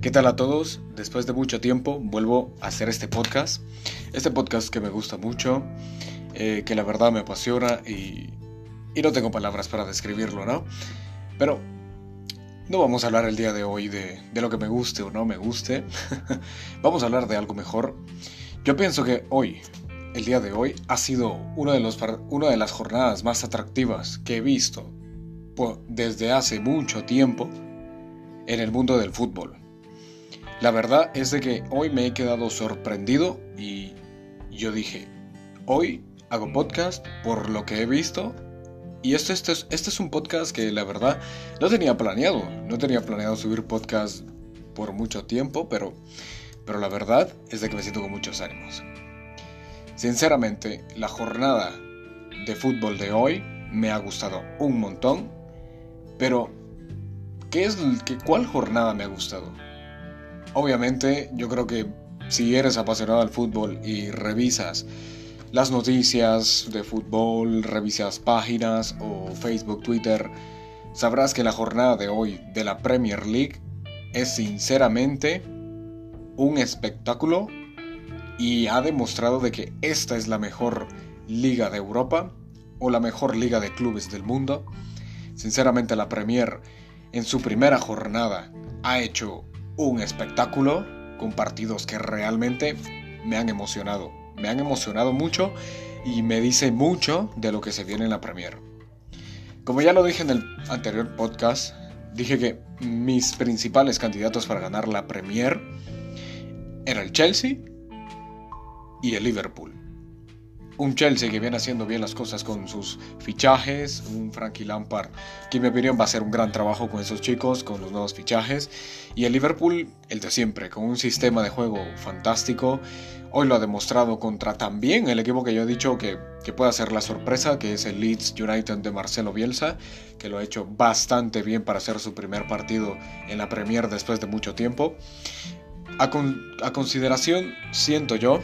¿Qué tal a todos? Después de mucho tiempo vuelvo a hacer este podcast. Este podcast que me gusta mucho, eh, que la verdad me apasiona y, y no tengo palabras para describirlo, ¿no? Pero no vamos a hablar el día de hoy de, de lo que me guste o no me guste. vamos a hablar de algo mejor. Yo pienso que hoy, el día de hoy, ha sido uno de los, una de las jornadas más atractivas que he visto desde hace mucho tiempo en el mundo del fútbol. La verdad es de que hoy me he quedado sorprendido y yo dije, hoy hago podcast por lo que he visto y este, este, es, este es un podcast que la verdad no tenía planeado, no tenía planeado subir podcast por mucho tiempo, pero, pero la verdad es de que me siento con muchos ánimos. Sinceramente, la jornada de fútbol de hoy me ha gustado un montón, pero ¿qué es, ¿cuál jornada me ha gustado? Obviamente, yo creo que si eres apasionado al fútbol y revisas las noticias de fútbol, revisas páginas o Facebook, Twitter, sabrás que la jornada de hoy de la Premier League es sinceramente un espectáculo y ha demostrado de que esta es la mejor liga de Europa o la mejor liga de clubes del mundo. Sinceramente la Premier en su primera jornada ha hecho un espectáculo con partidos que realmente me han emocionado. Me han emocionado mucho y me dice mucho de lo que se viene en la Premier. Como ya lo dije en el anterior podcast, dije que mis principales candidatos para ganar la Premier eran el Chelsea y el Liverpool un Chelsea que viene haciendo bien las cosas con sus fichajes, un Frankie Lampard que en mi opinión va a hacer un gran trabajo con esos chicos, con los nuevos fichajes, y el Liverpool, el de siempre, con un sistema de juego fantástico. Hoy lo ha demostrado contra también el equipo que yo he dicho que, que puede hacer la sorpresa, que es el Leeds United de Marcelo Bielsa, que lo ha hecho bastante bien para hacer su primer partido en la Premier después de mucho tiempo. A, a consideración, siento yo,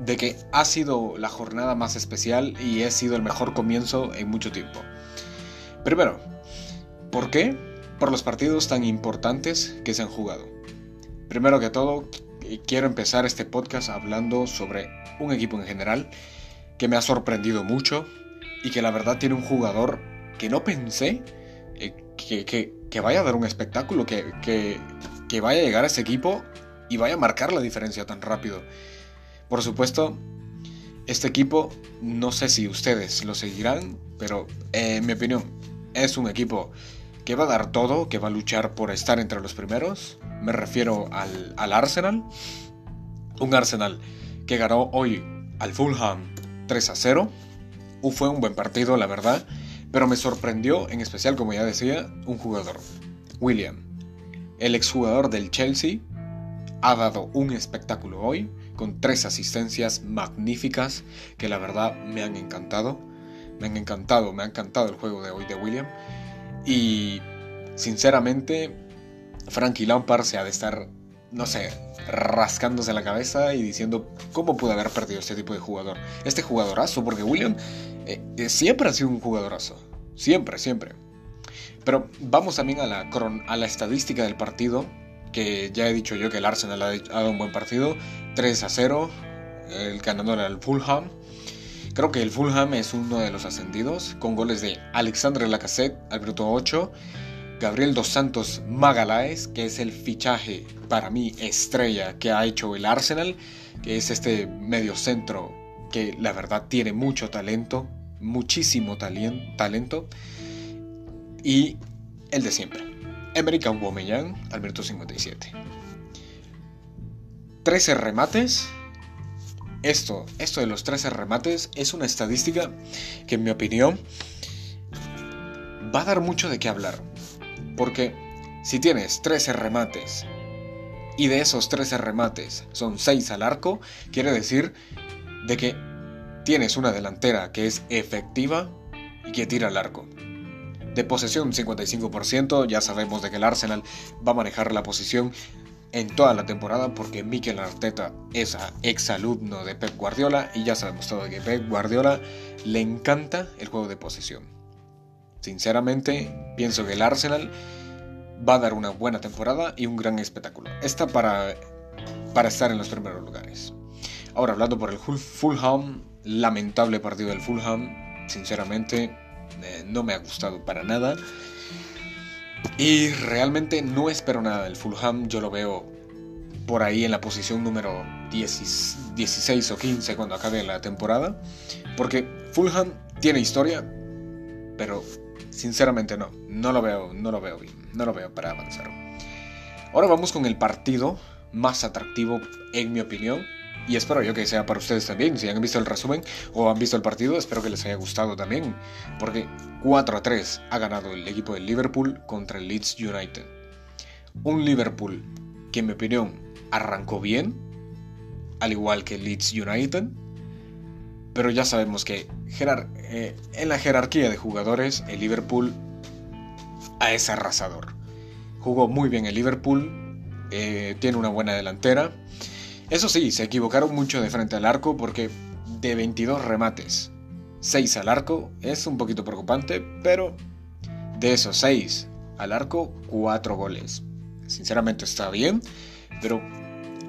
de que ha sido la jornada más especial y ha sido el mejor comienzo en mucho tiempo. Primero, ¿por qué? Por los partidos tan importantes que se han jugado. Primero que todo, quiero empezar este podcast hablando sobre un equipo en general que me ha sorprendido mucho y que la verdad tiene un jugador que no pensé eh, que, vaya a dar un espectáculo, que, que vaya a llegar a ese equipo y vaya a marcar la diferencia tan rápido. Por supuesto, este equipo, no sé si ustedes lo seguirán, pero en mi opinión, es un equipo que va a dar todo, que va a luchar por estar entre los primeros. Me refiero al, Arsenal. Un Arsenal que ganó hoy al Fulham 3 a 0. Fue un buen partido, la verdad. Pero me sorprendió, en especial, como ya decía, un jugador. William. El exjugador del Chelsea ha dado un espectáculo hoy con tres asistencias magníficas que la verdad me han encantado. Me han encantado, me ha encantado el juego de hoy de William. Y sinceramente, Frankie Lampard se ha de estar, no sé, rascándose la cabeza y diciendo cómo pude haber perdido este tipo de jugador. Este jugadorazo, porque William eh, eh, siempre ha sido un jugadorazo. Siempre, siempre. Pero vamos también a la, a la estadística del partido que ya he dicho yo que el Arsenal ha dado un buen partido, 3 a 0, el ganador el Fulham. Creo que el Fulham es uno de los ascendidos, con goles de Alexandre Lacazette al minuto 8, Gabriel Dos Santos Magalaes, que es el fichaje para mí estrella que ha hecho el Arsenal, que es este medio centro que la verdad tiene mucho talento, muchísimo talento, y el de siempre, Emerick Aubameyang al minuto 57. 13 remates. Esto, esto de los 13 remates es una estadística que en mi opinión va a dar mucho de qué hablar. Porque si tienes 13 remates y de esos 13 remates son 6 al arco, quiere decir de que tienes una delantera que es efectiva y que tira al arco de posesión 55%. Ya sabemos de que el Arsenal va a manejar la posición en toda la temporada porque Mikel Arteta es exalumno de Pep Guardiola y ya sabemos todo que Pep Guardiola le encanta el juego de posesión. Sinceramente, pienso que el Arsenal va a dar una buena temporada y un gran espectáculo. Está para, para estar en los primeros lugares. Ahora, hablando por el Fulham, lamentable partido del Fulham, sinceramente no me ha gustado para nada. Y realmente no espero nada del Fulham, yo lo veo por ahí en la posición número 16 o 15 cuando acabe la temporada. Porque Fulham tiene historia, pero sinceramente no, no lo veo, no lo veo bien, no lo veo para avanzar. Ahora vamos con el partido más atractivo, en mi opinión, y espero yo que sea para ustedes también. Si han visto el resumen o han visto el partido, espero que les haya gustado también. Porque 4 a 3 ha ganado el equipo del Liverpool contra el Leeds United. Un Liverpool que en mi opinión arrancó bien, al igual que Leeds United. Pero ya sabemos que eh, en la jerarquía de jugadores el Liverpool es arrasador. Jugó muy bien el Liverpool, eh, tiene una buena delantera eso sí, se equivocaron mucho de frente al arco porque de 22 remates, 6 al arco es un poquito preocupante, pero de esos 6 al arco, 4 goles. Sinceramente está bien, pero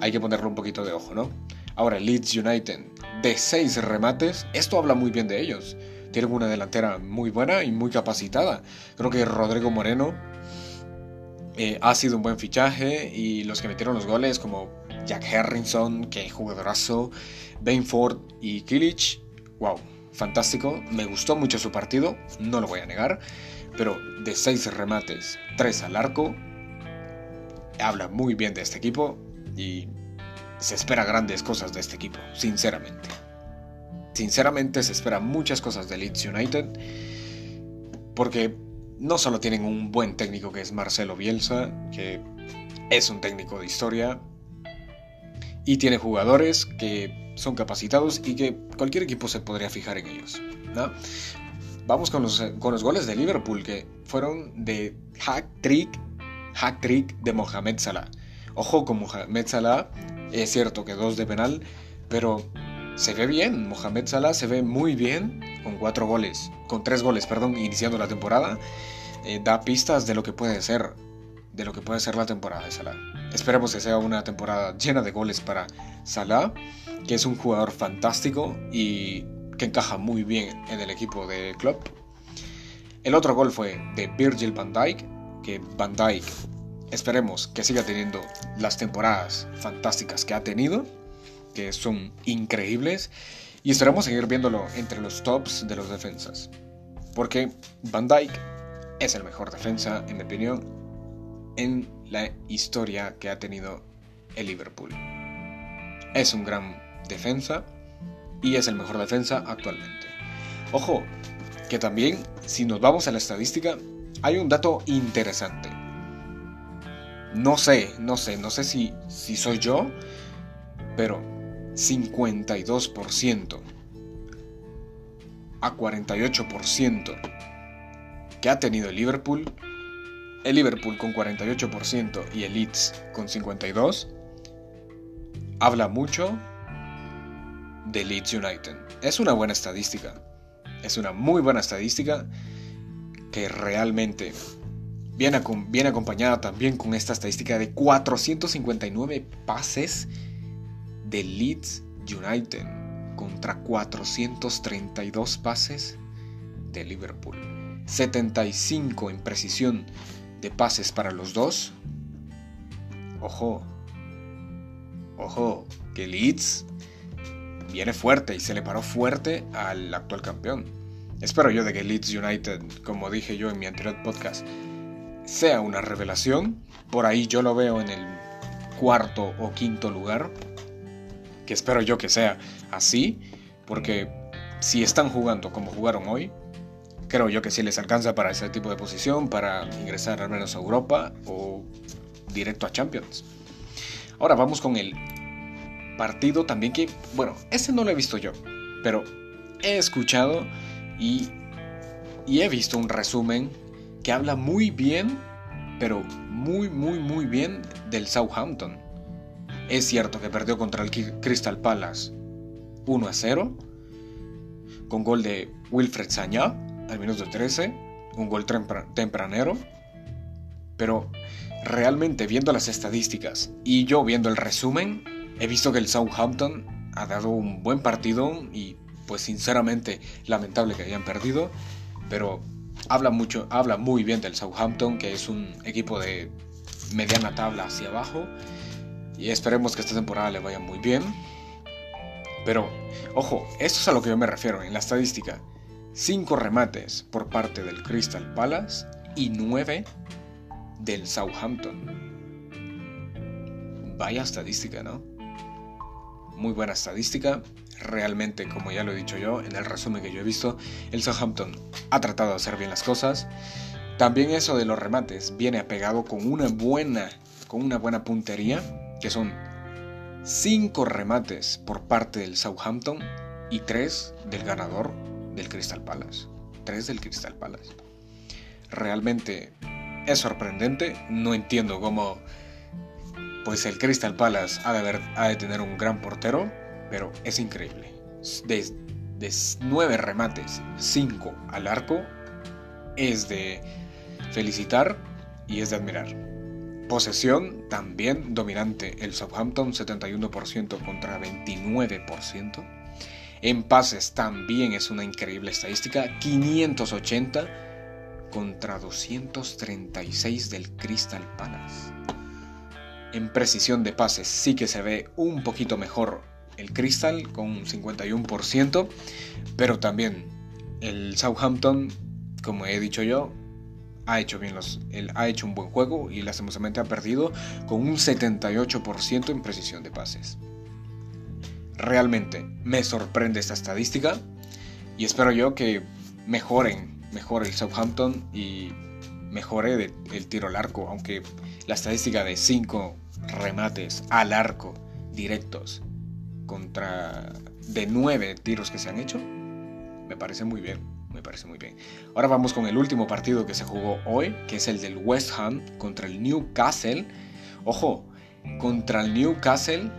hay que ponerle un poquito de ojo, ¿no? Ahora, Leeds United, de 6 remates, esto habla muy bien de ellos. Tienen una delantera muy buena y muy capacitada. Creo que Rodrigo Moreno eh, ha sido un buen fichaje y los que metieron los goles como Jack Harrison, que jugadorazo, Bainford y Kilich, wow, fantástico, me gustó mucho su partido, no lo voy a negar, pero de 6 remates, 3 al arco, habla muy bien de este equipo y se espera grandes cosas de este equipo, sinceramente. Sinceramente se espera muchas cosas de Leeds United porque no solo tienen un buen técnico que es Marcelo Bielsa, que es un técnico de historia, y tiene jugadores que son capacitados y que cualquier equipo se podría fijar en ellos. Vamos con los, con los goles de Liverpool que fueron de hack trick, hack trick de Mohamed Salah. Ojo con Mohamed Salah, es cierto que dos de penal, pero se ve bien. Mohamed Salah se ve muy bien con cuatro goles, con tres goles, perdón, iniciando la temporada. Eh, da pistas de lo que puede ser, de lo que puede ser la temporada de Salah. Esperemos que sea una temporada llena de goles para Salah, que es un jugador fantástico y que encaja muy bien en el equipo de club. El otro gol fue de Virgil van Dijk, que Van Dijk esperemos que siga teniendo las temporadas fantásticas que ha tenido, que son increíbles, y esperamos seguir viéndolo entre los tops de los defensas. Porque Van Dijk es el mejor defensa, en mi opinión, en la historia que ha tenido el Liverpool. Es un gran defensa y es el mejor defensa actualmente. Ojo, que también si nos vamos a la estadística, hay un dato interesante. No sé, no sé, no sé si, si soy yo, pero 52% a 48% que ha tenido el Liverpool el Liverpool con 48% y el Leeds con 52%, habla mucho de Leeds United. Es una buena estadística. Es una muy buena estadística que realmente viene, acompañada también con esta estadística de 459 pases de Leeds United contra 432 pases de Liverpool. 75 en precisión de pases para los dos. Ojo, ojo, que Leeds viene fuerte y se le paró fuerte al actual campeón. Espero yo de que Leeds United, como dije yo en mi anterior podcast, sea una revelación. Por ahí yo lo veo en el cuarto o quinto lugar. Que espero yo que sea así. Porque si están jugando como jugaron hoy, creo yo que sí les alcanza para ese tipo de posición, para ingresar al menos a Europa o directo a Champions. Ahora vamos con el partido también que, bueno, ese no lo he visto yo, pero he escuchado y, y he visto un resumen que habla muy bien, pero muy, muy, muy bien del Southampton. Es cierto que perdió contra el Crystal Palace 1 a 0, con gol de Wilfred Sañá, al minuto 13, un gol tempranero, Pero realmente viendo las estadísticas y yo viendo el resumen, he visto que el Southampton ha dado un buen partido y pues sinceramente lamentable que hayan perdido, pero habla mucho, habla muy bien del Southampton, que es un equipo de mediana tabla hacia abajo y esperemos que esta temporada le vaya muy bien. Pero, ojo, esto es a lo que yo me refiero en la estadística. 5 remates por parte del Crystal Palace y 9 del Southampton. Vaya estadística, ¿no? Muy buena estadística. Realmente, como ya lo he dicho yo, en el resumen que yo he visto, el Southampton ha tratado de hacer bien las cosas. También eso de los remates viene apegado con una buena, con una buena puntería, que son 5 remates por parte del Southampton y 3 del ganador del Crystal Palace. 3 del Crystal Palace. Realmente es sorprendente. No entiendo cómo pues el Crystal Palace ha de, haber, ha de tener un gran portero, pero es increíble. De, de 9 remates, 5 al arco, es de felicitar y es de admirar. Posesión también dominante, el Southampton 71% contra 29%. En pases también es una increíble estadística, 580 contra 236 del Crystal Palace. En precisión de pases sí que se ve un poquito mejor el Crystal con un 51%, pero también el Southampton, como he dicho yo, ha hecho bien los, ha hecho un buen juego y lastimosamente ha perdido con un 78% en precisión de pases. Realmente me sorprende esta estadística y espero yo que mejoren mejore el Southampton y mejore el tiro al arco, aunque la estadística de 5 remates al arco directos contra de 9 tiros que se han hecho, me parece muy bien, me parece muy bien. Ahora vamos con el último partido que se jugó hoy, que es el del West Ham contra el Newcastle. Ojo, contra el Newcastle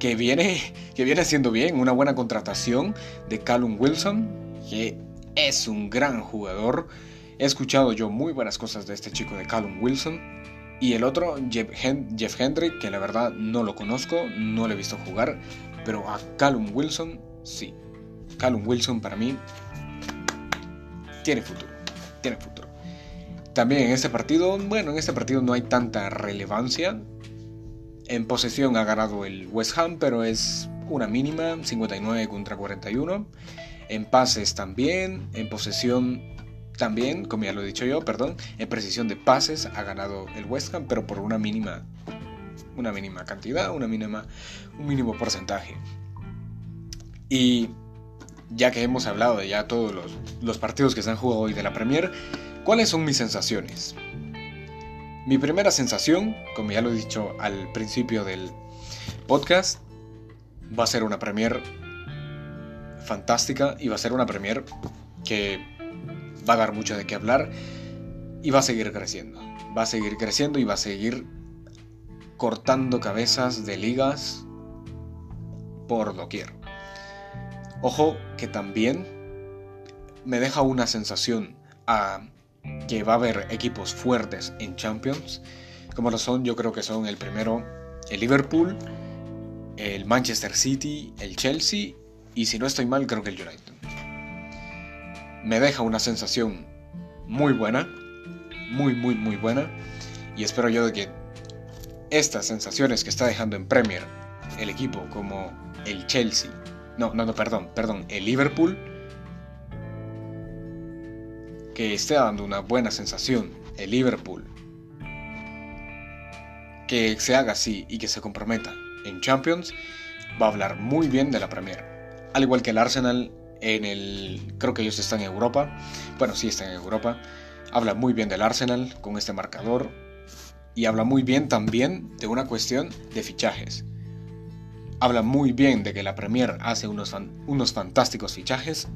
que viene, que viene haciendo bien, una buena contratación de Callum Wilson, que es un gran jugador. He escuchado yo muy buenas cosas de este chico de Callum Wilson. Y el otro, Jeff, Hendrick, que la verdad no lo conozco, no le he visto jugar, pero a Callum Wilson sí. Callum Wilson para mí tiene futuro, tiene futuro. También en este partido, bueno, en este partido no hay tanta relevancia. En posesión ha ganado el West Ham, pero es una mínima, 59 contra 41. En pases también, en posesión también, como ya lo he dicho yo, perdón, en precisión de pases ha ganado el West Ham, pero por una mínima, una mínima cantidad, una mínima, un mínimo porcentaje. Y ya que hemos hablado de ya todos los, los partidos que se han jugado hoy de la Premier, ¿cuáles son mis sensaciones? Mi primera sensación, como ya lo he dicho al principio del podcast, va a ser una Premier fantástica y va a ser una Premier que va a dar mucho de qué hablar y va a seguir creciendo. Va a seguir creciendo y va a seguir cortando cabezas de ligas por doquier. Ojo que también me deja una sensación a que va a haber equipos fuertes en Champions, como lo son, yo creo que son el primero el Liverpool, el Manchester City, el Chelsea y si no estoy mal, creo que el United. Me deja una sensación muy buena, muy, muy, muy buena. Y espero yo de que estas sensaciones que está dejando en Premier el equipo como el Chelsea, no, no, no, perdón, perdón, el Liverpool, que esté dando una buena sensación el Liverpool, que se haga así y que se comprometa en Champions, va a hablar muy bien de la Premier. Al igual que el Arsenal en el creo que ellos están en Europa. Bueno sí están en Europa. Habla muy bien del Arsenal con este marcador. Y habla muy bien también de una cuestión de fichajes. Habla muy bien de que la Premier hace unos, unos fantásticos fichajes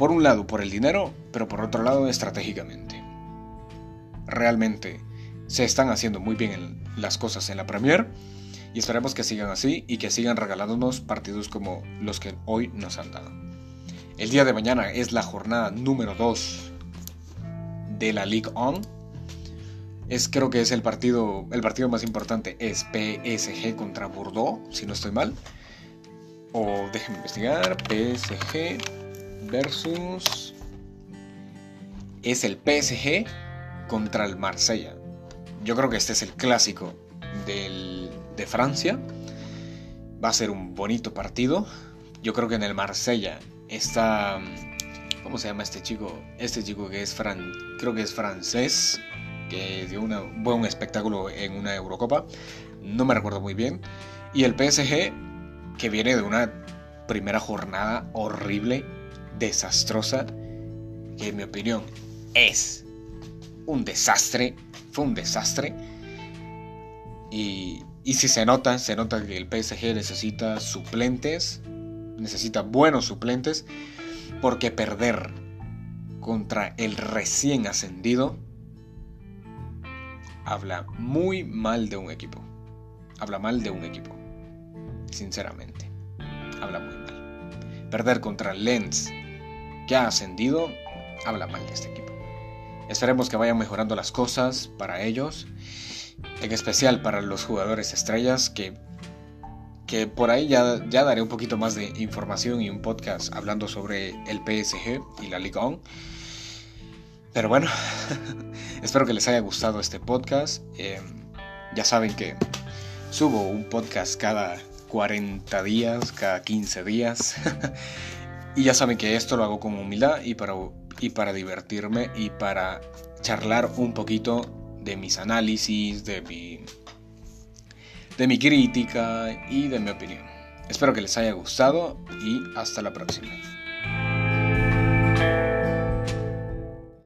por un lado por el dinero pero por otro lado estratégicamente realmente se están haciendo muy bien las cosas en la Premier y esperemos que sigan así y que sigan regalándonos partidos como los que hoy nos han dado. El día de mañana es la jornada número 2 de la League On. Es, creo que es el partido, el partido más importante es PSG contra Bordeaux, si no estoy mal. O déjenme investigar, PSG versus... Es el PSG contra el Marsella. Yo creo que este es el clásico de Francia. Va a ser un bonito partido. Yo creo que en el Marsella está... ¿Cómo se llama este chico? Este chico que es fran, creo que es francés, que dio un buen espectáculo en una Eurocopa. No me recuerdo muy bien. Y el PSG, que viene de una primera jornada horrible, desastrosa, que en mi opinión es un desastre. Fue un desastre. Y, y si se nota, se nota que el PSG necesita suplentes, necesita buenos suplentes, porque perder contra el recién ascendido habla muy mal de un equipo. Habla mal de un equipo. Sinceramente. Habla muy mal. Perder contra Lens, ha ascendido, habla mal de este equipo. Esperemos que vayan mejorando las cosas para ellos. En especial para los jugadores estrellas que que por ahí ya, ya daré un poquito más de información y un podcast hablando sobre el PSG y la Liga 1. Pero bueno, espero que les haya gustado este podcast. Em, ya saben que subo un podcast cada 40 días, cada 15 días. y ya saben que esto lo hago con humildad y para, y para divertirme y para charlar un poquito de mis análisis, de mi de mi crítica y de mi opinión. Espero que les haya gustado y hasta la próxima.